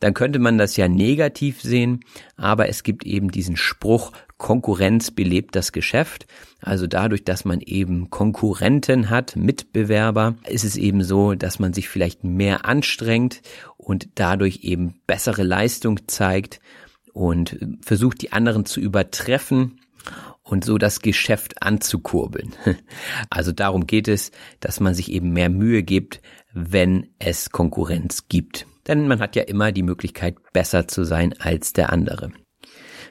dann könnte man das ja negativ sehen, aber es gibt eben diesen Spruch, Konkurrenz belebt das Geschäft. Also dadurch, dass man eben Konkurrenten hat, Mitbewerber, ist es eben so, dass man sich vielleicht mehr anstrengt und dadurch eben bessere Leistung zeigt und versucht, die anderen zu übertreffen und so das Geschäft anzukurbeln. Also darum geht es, dass man sich eben mehr Mühe gibt, wenn es Konkurrenz gibt. Denn man hat ja immer die Möglichkeit, besser zu sein als der andere.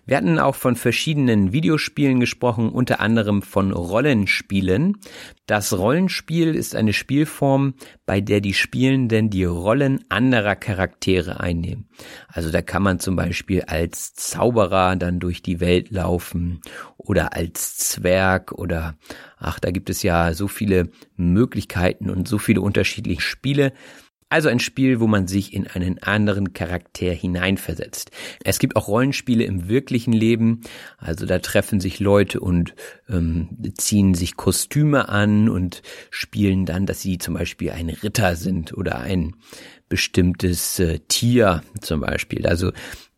Wir hatten auch von verschiedenen Videospielen gesprochen, unter anderem von Rollenspielen. Das Rollenspiel ist eine Spielform, bei der die Spielenden die Rollen anderer Charaktere einnehmen. Also da kann man zum Beispiel als Zauberer dann durch die Welt laufen oder als Zwerg oder ach, da gibt es ja so viele Möglichkeiten und so viele unterschiedliche Spiele. Also ein Spiel, wo man sich in einen anderen Charakter hineinversetzt. Es gibt auch Rollenspiele im wirklichen Leben. Also da treffen sich Leute und ähm, ziehen sich Kostüme an und spielen dann, dass sie zum Beispiel ein Ritter sind oder ein bestimmtes äh, Tier zum Beispiel. Also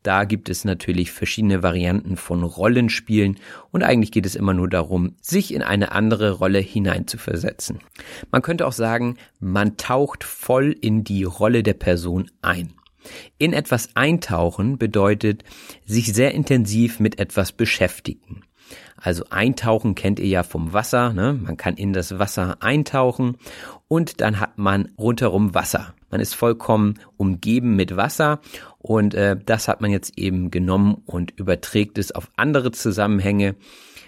da gibt es natürlich verschiedene Varianten von Rollenspielen und eigentlich geht es immer nur darum, sich in eine andere Rolle hineinzuversetzen. Man könnte auch sagen, man taucht voll in die Rolle der Person ein. In etwas eintauchen bedeutet sich sehr intensiv mit etwas beschäftigen. Also eintauchen kennt ihr ja vom Wasser, ne? man kann in das Wasser eintauchen und dann hat man rundherum Wasser. Man ist vollkommen umgeben mit Wasser und äh, das hat man jetzt eben genommen und überträgt es auf andere Zusammenhänge.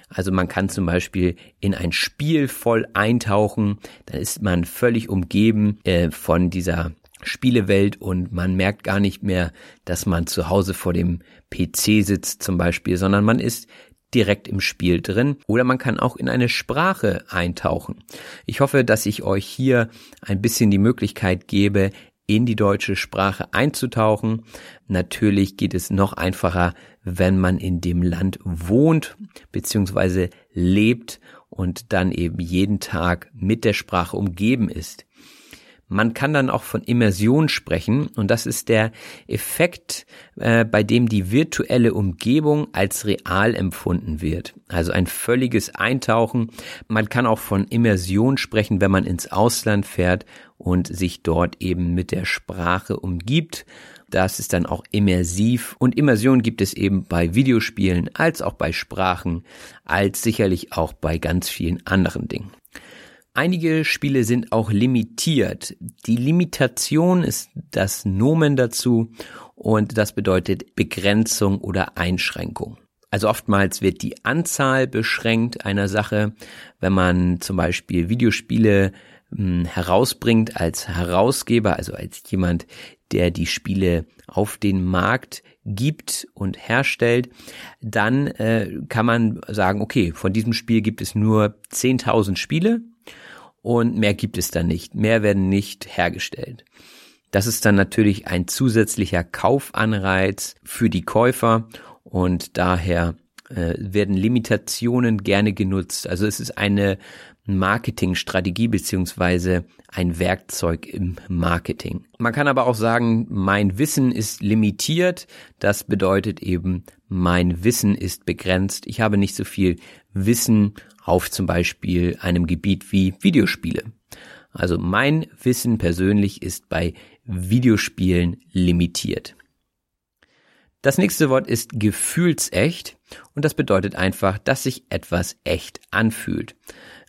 Also man kann zum Beispiel in ein Spiel voll eintauchen, dann ist man völlig umgeben äh, von dieser Spielewelt und man merkt gar nicht mehr, dass man zu Hause vor dem PC sitzt zum Beispiel, sondern man ist direkt im Spiel drin oder man kann auch in eine Sprache eintauchen. Ich hoffe, dass ich euch hier ein bisschen die Möglichkeit gebe, in die deutsche Sprache einzutauchen. Natürlich geht es noch einfacher, wenn man in dem Land wohnt bzw. lebt und dann eben jeden Tag mit der Sprache umgeben ist. Man kann dann auch von Immersion sprechen und das ist der Effekt, äh, bei dem die virtuelle Umgebung als real empfunden wird. Also ein völliges Eintauchen. Man kann auch von Immersion sprechen, wenn man ins Ausland fährt und sich dort eben mit der Sprache umgibt. Das ist dann auch immersiv und Immersion gibt es eben bei Videospielen als auch bei Sprachen, als sicherlich auch bei ganz vielen anderen Dingen. Einige Spiele sind auch limitiert. Die Limitation ist das Nomen dazu und das bedeutet Begrenzung oder Einschränkung. Also oftmals wird die Anzahl beschränkt einer Sache, wenn man zum Beispiel Videospiele hm, herausbringt als Herausgeber, also als jemand, der die Spiele auf den Markt gibt und herstellt, dann äh, kann man sagen, okay, von diesem Spiel gibt es nur 10.000 Spiele und mehr gibt es dann nicht. Mehr werden nicht hergestellt. Das ist dann natürlich ein zusätzlicher Kaufanreiz für die Käufer und daher äh, werden Limitationen gerne genutzt. Also es ist eine Marketingstrategie beziehungsweise ein Werkzeug im Marketing. Man kann aber auch sagen, mein Wissen ist limitiert. Das bedeutet eben, mein Wissen ist begrenzt. Ich habe nicht so viel Wissen auf zum Beispiel einem Gebiet wie Videospiele. Also mein Wissen persönlich ist bei Videospielen limitiert. Das nächste Wort ist gefühlsecht und das bedeutet einfach, dass sich etwas echt anfühlt.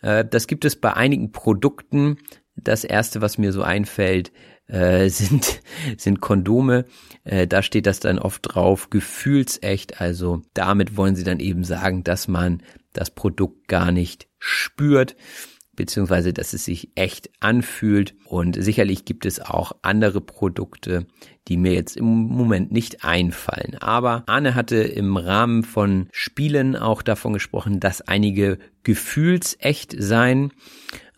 Äh, das gibt es bei einigen Produkten. Das erste, was mir so einfällt, äh, sind, sind Kondome. Äh, da steht das dann oft drauf, gefühlsecht. Also damit wollen sie dann eben sagen, dass man das Produkt gar nicht spürt beziehungsweise dass es sich echt anfühlt. Und sicherlich gibt es auch andere Produkte, die mir jetzt im Moment nicht einfallen. Aber Arne hatte im Rahmen von Spielen auch davon gesprochen, dass einige gefühlsecht seien.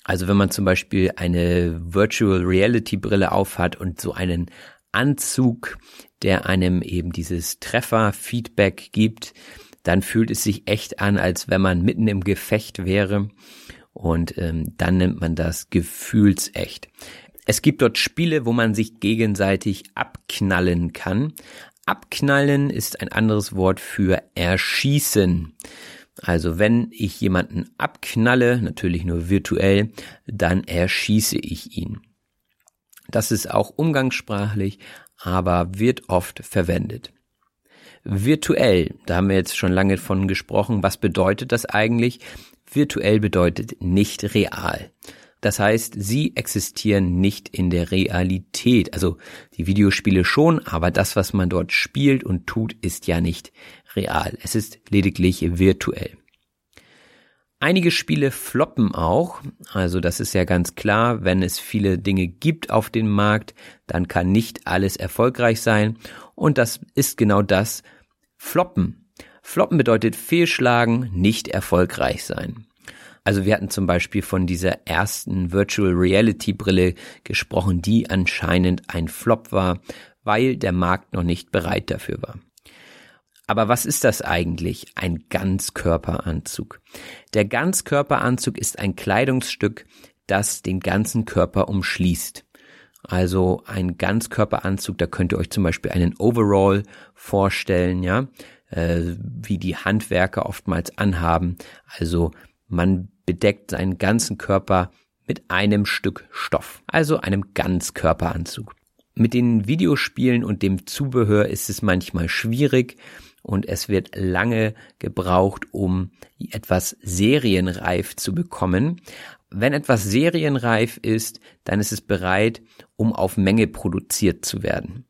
Also wenn man zum Beispiel eine Virtual Reality Brille aufhat und so einen Anzug, der einem eben dieses Treffer-Feedback gibt, dann fühlt es sich echt an, als wenn man mitten im Gefecht wäre. Und ähm, dann nennt man das gefühlsecht. Es gibt dort Spiele, wo man sich gegenseitig abknallen kann. Abknallen ist ein anderes Wort für erschießen. Also wenn ich jemanden abknalle, natürlich nur virtuell, dann erschieße ich ihn. Das ist auch umgangssprachlich, aber wird oft verwendet. Virtuell, da haben wir jetzt schon lange von gesprochen. Was bedeutet das eigentlich? Virtuell bedeutet nicht real. Das heißt, sie existieren nicht in der Realität. Also die Videospiele schon, aber das, was man dort spielt und tut, ist ja nicht real. Es ist lediglich virtuell. Einige Spiele floppen auch, also das ist ja ganz klar, wenn es viele Dinge gibt auf dem Markt, dann kann nicht alles erfolgreich sein und das ist genau das Floppen. Floppen bedeutet fehlschlagen, nicht erfolgreich sein. Also wir hatten zum Beispiel von dieser ersten Virtual Reality Brille gesprochen, die anscheinend ein Flop war, weil der Markt noch nicht bereit dafür war. Aber was ist das eigentlich? Ein Ganzkörperanzug. Der Ganzkörperanzug ist ein Kleidungsstück, das den ganzen Körper umschließt. Also ein Ganzkörperanzug, da könnt ihr euch zum Beispiel einen Overall vorstellen, ja, äh, wie die Handwerker oftmals anhaben. Also man bedeckt seinen ganzen Körper mit einem Stück Stoff, also einem Ganzkörperanzug. Mit den Videospielen und dem Zubehör ist es manchmal schwierig und es wird lange gebraucht, um etwas serienreif zu bekommen. Wenn etwas serienreif ist, dann ist es bereit, um auf Menge produziert zu werden.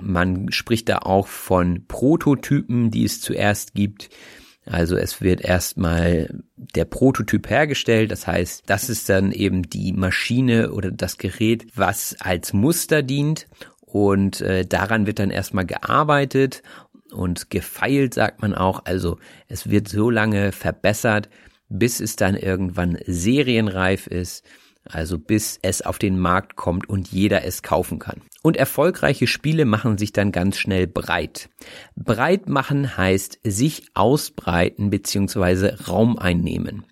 Man spricht da auch von Prototypen, die es zuerst gibt. Also es wird erstmal der Prototyp hergestellt, das heißt, das ist dann eben die Maschine oder das Gerät, was als Muster dient und äh, daran wird dann erstmal gearbeitet und gefeilt, sagt man auch. Also es wird so lange verbessert, bis es dann irgendwann serienreif ist also bis es auf den Markt kommt und jeder es kaufen kann. Und erfolgreiche Spiele machen sich dann ganz schnell breit. Breit machen heißt sich ausbreiten bzw. Raum einnehmen.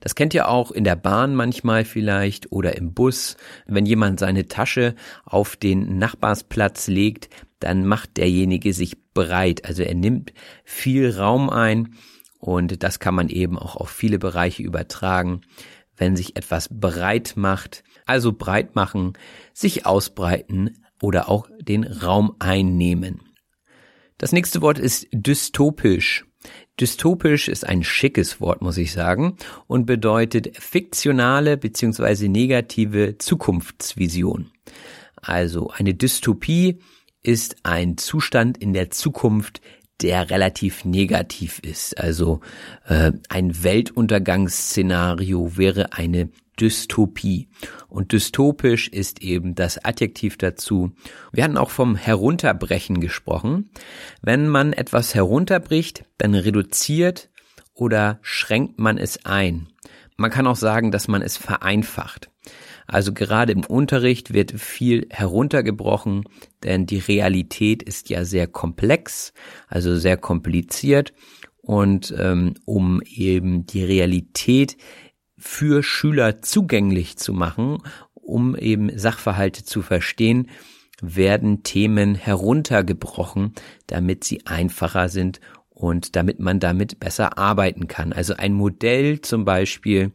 Das kennt ihr auch in der Bahn manchmal vielleicht oder im Bus. Wenn jemand seine Tasche auf den Nachbarsplatz legt, dann macht derjenige sich breit. Also er nimmt viel Raum ein und das kann man eben auch auf viele Bereiche übertragen wenn sich etwas breit macht, also breit machen, sich ausbreiten oder auch den Raum einnehmen. Das nächste Wort ist dystopisch. Dystopisch ist ein schickes Wort, muss ich sagen, und bedeutet fiktionale bzw. negative Zukunftsvision. Also eine Dystopie ist ein Zustand in der Zukunft, der relativ negativ ist. Also äh, ein Weltuntergangsszenario wäre eine Dystopie. Und dystopisch ist eben das Adjektiv dazu. Wir hatten auch vom Herunterbrechen gesprochen. Wenn man etwas herunterbricht, dann reduziert oder schränkt man es ein. Man kann auch sagen, dass man es vereinfacht. Also gerade im Unterricht wird viel heruntergebrochen, denn die Realität ist ja sehr komplex, also sehr kompliziert. Und ähm, um eben die Realität für Schüler zugänglich zu machen, um eben Sachverhalte zu verstehen, werden Themen heruntergebrochen, damit sie einfacher sind und damit man damit besser arbeiten kann. Also ein Modell zum Beispiel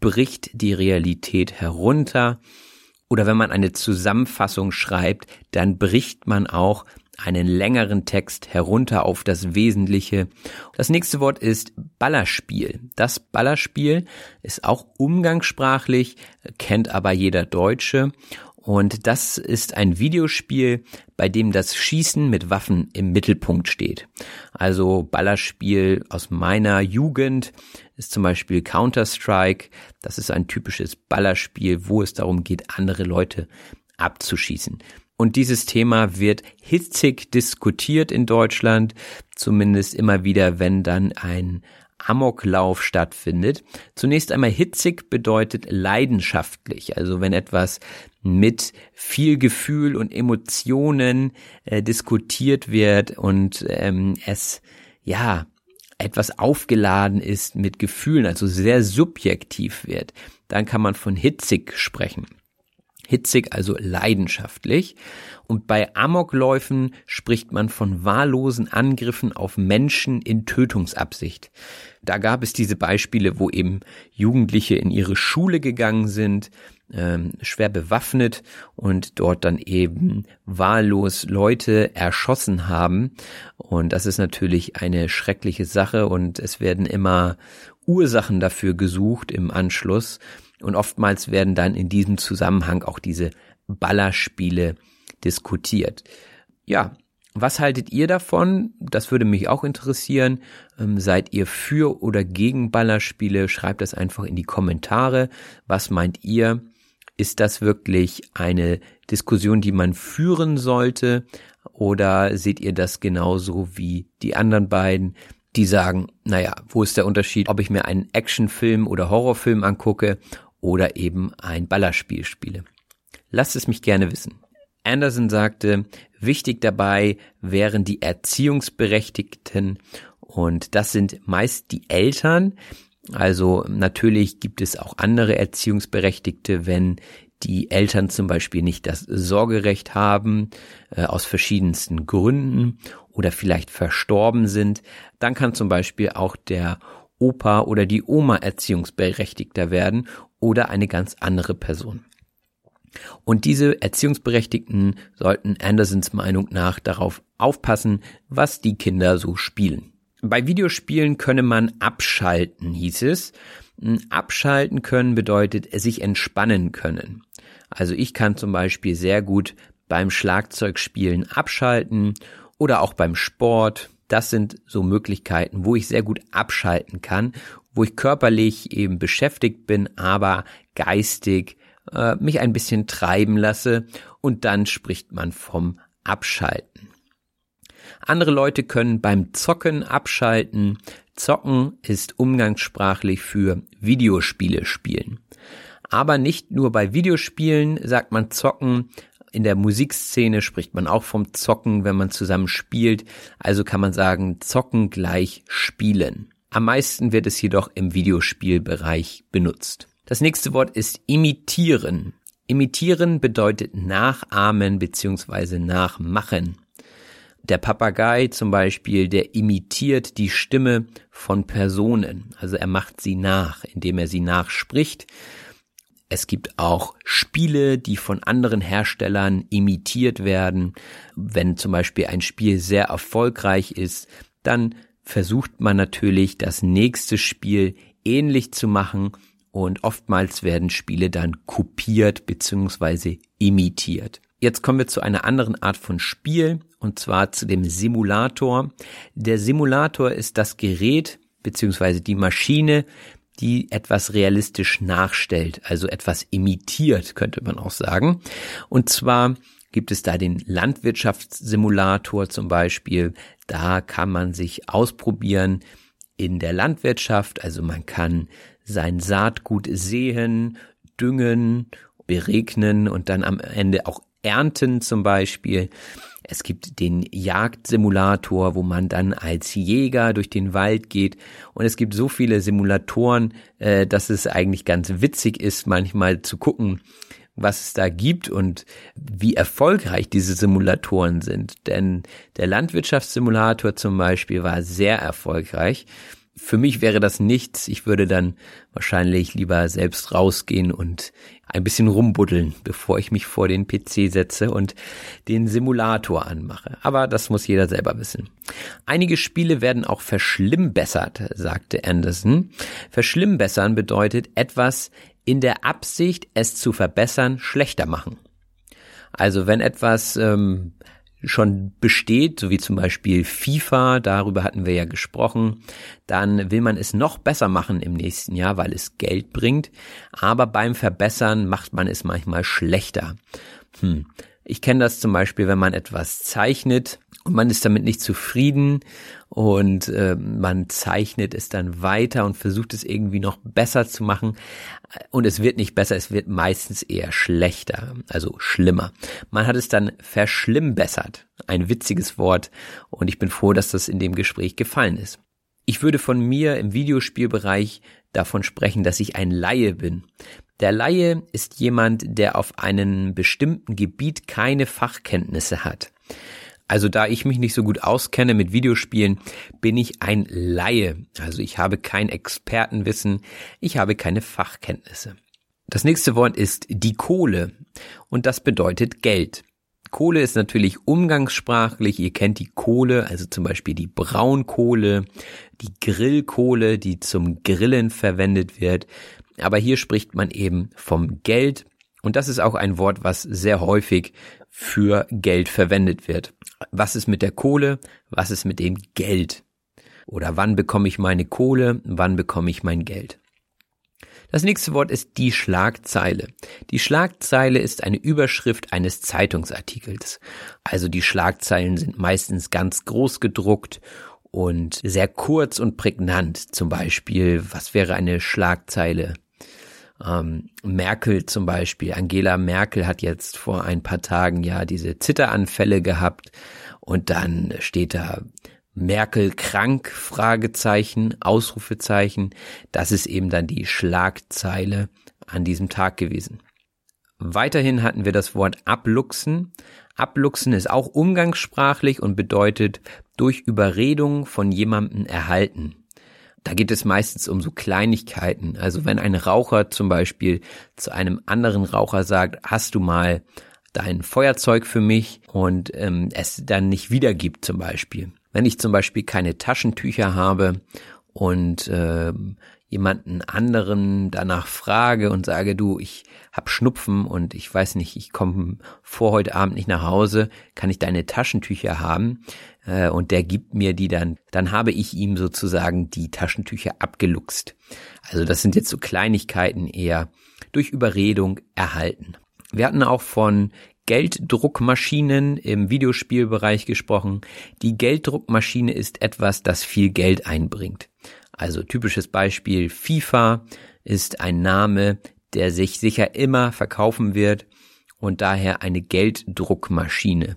bricht die Realität herunter oder wenn man eine Zusammenfassung schreibt, dann bricht man auch einen längeren Text herunter auf das Wesentliche. Das nächste Wort ist Ballerspiel. Das Ballerspiel ist auch umgangssprachlich, kennt aber jeder Deutsche und das ist ein Videospiel, bei dem das Schießen mit Waffen im Mittelpunkt steht. Also Ballerspiel aus meiner Jugend ist zum Beispiel Counter-Strike. Das ist ein typisches Ballerspiel, wo es darum geht, andere Leute abzuschießen. Und dieses Thema wird hitzig diskutiert in Deutschland, zumindest immer wieder, wenn dann ein Amoklauf stattfindet. Zunächst einmal hitzig bedeutet leidenschaftlich, also wenn etwas mit viel Gefühl und Emotionen äh, diskutiert wird und ähm, es ja etwas aufgeladen ist mit Gefühlen, also sehr subjektiv wird, dann kann man von hitzig sprechen. Hitzig, also leidenschaftlich. Und bei Amokläufen spricht man von wahllosen Angriffen auf Menschen in Tötungsabsicht. Da gab es diese Beispiele, wo eben Jugendliche in ihre Schule gegangen sind, ähm, schwer bewaffnet und dort dann eben wahllos Leute erschossen haben. Und das ist natürlich eine schreckliche Sache und es werden immer Ursachen dafür gesucht im Anschluss. Und oftmals werden dann in diesem Zusammenhang auch diese Ballerspiele diskutiert. Ja, was haltet ihr davon? Das würde mich auch interessieren. Ähm, seid ihr für oder gegen Ballerspiele? Schreibt das einfach in die Kommentare. Was meint ihr? Ist das wirklich eine Diskussion, die man führen sollte? Oder seht ihr das genauso wie die anderen beiden, die sagen, naja, wo ist der Unterschied, ob ich mir einen Actionfilm oder Horrorfilm angucke oder eben ein Ballerspiel spiele? Lasst es mich gerne wissen. Anderson sagte, wichtig dabei wären die Erziehungsberechtigten und das sind meist die Eltern, also natürlich gibt es auch andere Erziehungsberechtigte, wenn die Eltern zum Beispiel nicht das Sorgerecht haben, äh, aus verschiedensten Gründen oder vielleicht verstorben sind, dann kann zum Beispiel auch der Opa oder die Oma Erziehungsberechtigter werden oder eine ganz andere Person. Und diese Erziehungsberechtigten sollten Andersons Meinung nach darauf aufpassen, was die Kinder so spielen. Bei Videospielen könne man abschalten, hieß es. Hm, abschalten können bedeutet sich entspannen können. Also ich kann zum Beispiel sehr gut beim Schlagzeugspielen abschalten oder auch beim Sport. Das sind so Möglichkeiten, wo ich sehr gut abschalten kann, wo ich körperlich eben beschäftigt bin, aber geistig äh, mich ein bisschen treiben lasse und dann spricht man vom Abschalten. Andere Leute können beim Zocken abschalten. Zocken ist umgangssprachlich für Videospiele spielen. Aber nicht nur bei Videospielen sagt man zocken. In der Musikszene spricht man auch vom Zocken, wenn man zusammen spielt. Also kann man sagen, zocken gleich spielen. Am meisten wird es jedoch im Videospielbereich benutzt. Das nächste Wort ist imitieren. Imitieren bedeutet nachahmen bzw. nachmachen. Der Papagei zum Beispiel, der imitiert die Stimme von Personen. Also er macht sie nach, indem er sie nachspricht. Es gibt auch Spiele, die von anderen Herstellern imitiert werden. Wenn zum Beispiel ein Spiel sehr erfolgreich ist, dann versucht man natürlich das nächste Spiel ähnlich zu machen und oftmals werden Spiele dann kopiert bzw. imitiert. Jetzt kommen wir zu einer anderen Art von Spiel und zwar zu dem Simulator. Der Simulator ist das Gerät bzw. die Maschine, die etwas realistisch nachstellt, also etwas imitiert, könnte man auch sagen. Und zwar gibt es da den Landwirtschaftssimulator zum Beispiel. Da kann man sich ausprobieren in der Landwirtschaft. Also man kann sein Saatgut sehen, düngen, beregnen und dann am Ende auch ernten zum Beispiel. Es gibt den Jagdsimulator, wo man dann als Jäger durch den Wald geht. Und es gibt so viele Simulatoren, äh, dass es eigentlich ganz witzig ist, manchmal zu gucken, was es da gibt und wie erfolgreich diese Simulatoren sind. Denn der Landwirtschaftssimulator zum Beispiel war sehr erfolgreich. Für mich wäre das nichts. Ich würde dann wahrscheinlich lieber selbst rausgehen und ein bisschen rumbuddeln, bevor ich mich vor den PC setze und den Simulator anmache. Aber das muss jeder selber wissen. Einige Spiele werden auch verschlimmbessert, sagte Anderson. Verschlimmbessern bedeutet etwas in der Absicht, es zu verbessern, schlechter machen. Also wenn etwas ähm, schon besteht, so wie zum Beispiel FIFA, darüber hatten wir ja gesprochen, dann will man es noch besser machen im nächsten Jahr, weil es Geld bringt, aber beim Verbessern macht man es manchmal schlechter. Hm. Ich kenne das zum Beispiel, wenn man etwas zeichnet und man ist damit nicht zufrieden und äh, man zeichnet es dann weiter und versucht es irgendwie noch besser zu machen und es wird nicht besser, es wird meistens eher schlechter, also schlimmer. Man hat es dann verschlimmbessert, ein witziges Wort und ich bin froh, dass das in dem Gespräch gefallen ist. Ich würde von mir im Videospielbereich davon sprechen, dass ich ein Laie bin. Der Laie ist jemand, der auf einem bestimmten Gebiet keine Fachkenntnisse hat. Also da ich mich nicht so gut auskenne mit Videospielen, bin ich ein Laie. Also ich habe kein Expertenwissen, ich habe keine Fachkenntnisse. Das nächste Wort ist die Kohle und das bedeutet Geld. Kohle ist natürlich umgangssprachlich. Ihr kennt die Kohle, also zum Beispiel die Braunkohle, die Grillkohle, die zum Grillen verwendet wird. Aber hier spricht man eben vom Geld. Und das ist auch ein Wort, was sehr häufig für Geld verwendet wird. Was ist mit der Kohle? Was ist mit dem Geld? Oder wann bekomme ich meine Kohle? Wann bekomme ich mein Geld? Das nächste Wort ist die Schlagzeile. Die Schlagzeile ist eine Überschrift eines Zeitungsartikels. Also die Schlagzeilen sind meistens ganz groß gedruckt und sehr kurz und prägnant. Zum Beispiel, was wäre eine Schlagzeile? Ähm, Merkel zum Beispiel, Angela Merkel hat jetzt vor ein paar Tagen ja diese Zitteranfälle gehabt und dann steht da Merkel krank, Fragezeichen, Ausrufezeichen. Das ist eben dann die Schlagzeile an diesem Tag gewesen. Weiterhin hatten wir das Wort abluchsen. Abluchsen ist auch umgangssprachlich und bedeutet durch Überredung von jemandem erhalten. Da geht es meistens um so Kleinigkeiten. Also wenn ein Raucher zum Beispiel zu einem anderen Raucher sagt, hast du mal dein Feuerzeug für mich und ähm, es dann nicht wiedergibt zum Beispiel. Wenn ich zum Beispiel keine Taschentücher habe und ähm, jemanden anderen danach frage und sage, du, ich hab Schnupfen und ich weiß nicht, ich komme vor heute Abend nicht nach Hause, kann ich deine Taschentücher haben? Äh, und der gibt mir die dann, dann habe ich ihm sozusagen die Taschentücher abgeluchst. Also das sind jetzt so Kleinigkeiten eher durch Überredung erhalten. Wir hatten auch von Gelddruckmaschinen im Videospielbereich gesprochen. Die Gelddruckmaschine ist etwas, das viel Geld einbringt. Also typisches Beispiel FIFA ist ein Name, der sich sicher immer verkaufen wird und daher eine Gelddruckmaschine.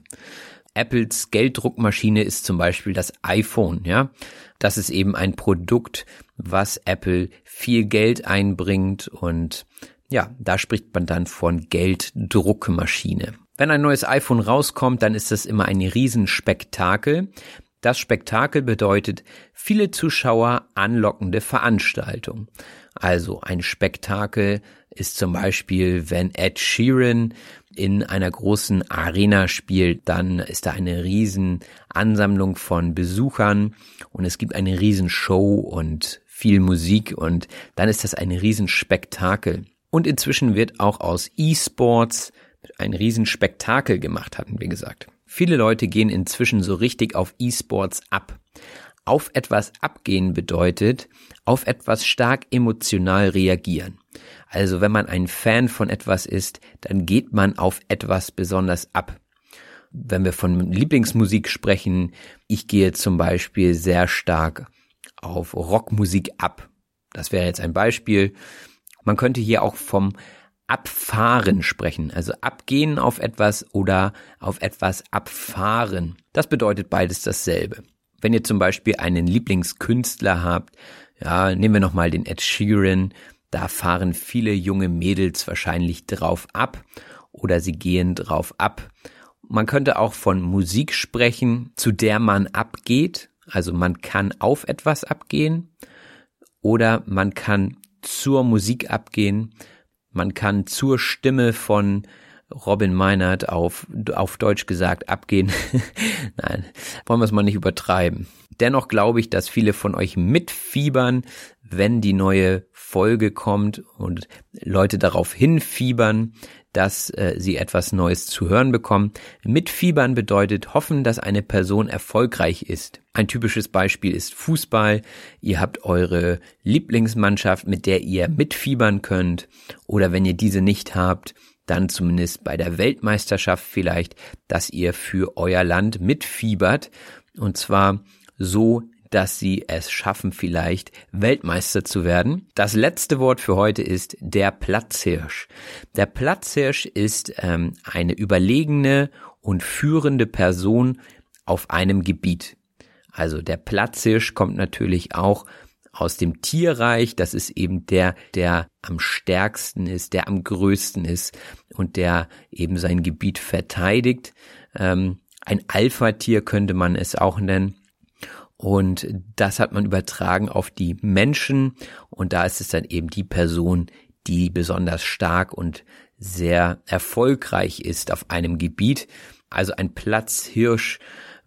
Apples Gelddruckmaschine ist zum Beispiel das iPhone, ja. Das ist eben ein Produkt, was Apple viel Geld einbringt und ja, da spricht man dann von Gelddruckmaschine. Wenn ein neues iPhone rauskommt, dann ist das immer ein Riesenspektakel. Das Spektakel bedeutet viele Zuschauer anlockende Veranstaltung. Also ein Spektakel ist zum Beispiel, wenn Ed Sheeran in einer großen Arena spielt, dann ist da eine riesen Ansammlung von Besuchern und es gibt eine riesen Show und viel Musik und dann ist das ein riesen Spektakel. Und inzwischen wird auch aus E-Sports ein riesen Spektakel gemacht, hatten wir gesagt. Viele Leute gehen inzwischen so richtig auf E-Sports ab. Auf etwas abgehen bedeutet, auf etwas stark emotional reagieren. Also wenn man ein Fan von etwas ist, dann geht man auf etwas besonders ab. Wenn wir von Lieblingsmusik sprechen, ich gehe zum Beispiel sehr stark auf Rockmusik ab. Das wäre jetzt ein Beispiel. Man könnte hier auch vom abfahren sprechen, also abgehen auf etwas oder auf etwas abfahren. Das bedeutet beides dasselbe. Wenn ihr zum Beispiel einen Lieblingskünstler habt, ja, nehmen wir nochmal den Ed Sheeran, da fahren viele junge Mädels wahrscheinlich drauf ab oder sie gehen drauf ab. Man könnte auch von Musik sprechen, zu der man abgeht, also man kann auf etwas abgehen oder man kann zur Musik abgehen, man kann zur Stimme von Robin Meinert auf, auf Deutsch gesagt abgehen. Nein, wollen wir es mal nicht übertreiben. Dennoch glaube ich, dass viele von euch mitfiebern, wenn die neue Folge kommt und Leute darauf hinfiebern, dass äh, sie etwas Neues zu hören bekommen. Mitfiebern bedeutet hoffen, dass eine Person erfolgreich ist. Ein typisches Beispiel ist Fußball. Ihr habt eure Lieblingsmannschaft, mit der ihr mitfiebern könnt. Oder wenn ihr diese nicht habt, dann zumindest bei der Weltmeisterschaft vielleicht, dass ihr für euer Land mitfiebert. Und zwar so, dass sie es schaffen, vielleicht Weltmeister zu werden. Das letzte Wort für heute ist der Platzhirsch. Der Platzhirsch ist ähm, eine überlegene und führende Person auf einem Gebiet. Also der Platzhirsch kommt natürlich auch aus dem Tierreich. Das ist eben der, der am stärksten ist, der am größten ist und der eben sein Gebiet verteidigt. Ähm, ein Alpha-Tier könnte man es auch nennen. Und das hat man übertragen auf die Menschen. Und da ist es dann eben die Person, die besonders stark und sehr erfolgreich ist auf einem Gebiet. Also ein Platzhirsch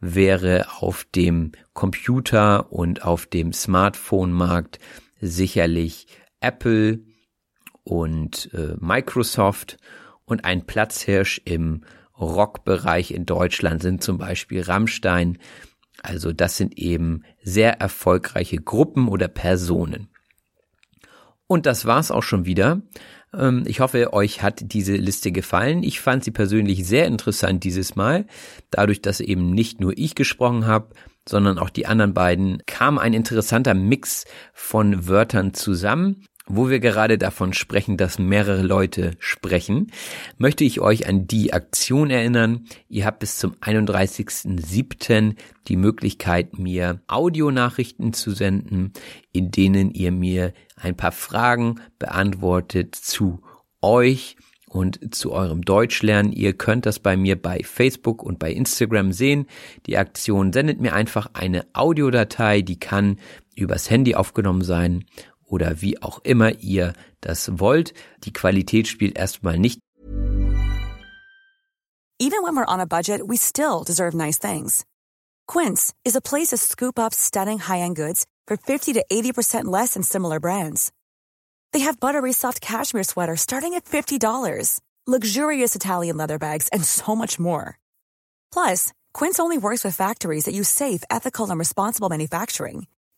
wäre auf dem Computer und auf dem Smartphone-Markt sicherlich Apple und äh, Microsoft und ein Platzhirsch im Rockbereich in Deutschland sind zum Beispiel Rammstein, also das sind eben sehr erfolgreiche Gruppen oder Personen. Und das war's auch schon wieder. Ähm, ich hoffe, euch hat diese Liste gefallen. Ich fand sie persönlich sehr interessant dieses Mal. Dadurch, dass eben nicht nur ich gesprochen habe, sondern auch die anderen beiden, kam ein interessanter Mix von Wörtern zusammen. Wo wir gerade davon sprechen, dass mehrere Leute sprechen, möchte ich euch an die Aktion erinnern. Ihr habt bis zum 31.07. die Möglichkeit, mir Audionachrichten zu senden, in denen ihr mir ein paar Fragen beantwortet zu euch und zu eurem Deutschlernen. Ihr könnt das bei mir bei Facebook und bei Instagram sehen. Die Aktion sendet mir einfach eine Audiodatei, die kann übers Handy aufgenommen sein oder wie auch immer ihr das wollt. Die Qualität spielt erstmal nicht. Even when we're on a budget, we still deserve nice things. Quince is a place to scoop up stunning high-end goods for 50 to 80% less than similar brands. They have buttery soft cashmere sweaters starting at $50, luxurious Italian leather bags, and so much more. Plus, Quince only works with factories that use safe, ethical, and responsible manufacturing.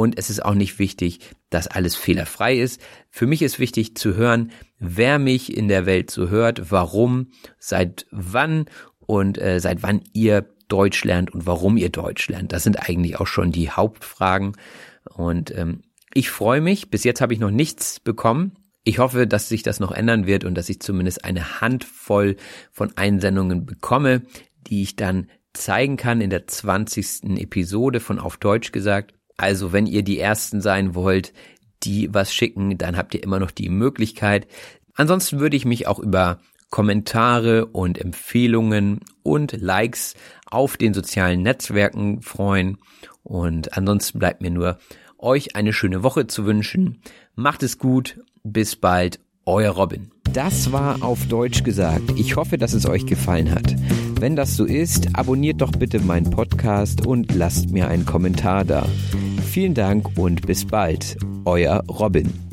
und es ist auch nicht wichtig, dass alles fehlerfrei ist. Für mich ist wichtig zu hören, wer mich in der Welt so hört, warum, seit wann und äh, seit wann ihr Deutsch lernt und warum ihr Deutsch lernt. Das sind eigentlich auch schon die Hauptfragen und ähm, ich freue mich. Bis jetzt habe ich noch nichts bekommen. Ich hoffe, dass sich das noch ändern wird und dass ich zumindest eine Handvoll von Einsendungen bekomme, die ich dann zeigen kann in der 20. Episode von Auf Deutsch gesagt. Also wenn ihr die Ersten sein wollt, die was schicken, dann habt ihr immer noch die Möglichkeit. Ansonsten würde ich mich auch über Kommentare und Empfehlungen und Likes auf den sozialen Netzwerken freuen. Und ansonsten bleibt mir nur euch eine schöne Woche zu wünschen. Macht es gut, bis bald, euer Robin. Das war auf Deutsch gesagt. Ich hoffe, dass es euch gefallen hat. Wenn das so ist, abonniert doch bitte meinen Podcast und lasst mir einen Kommentar da. Vielen Dank und bis bald. Euer Robin.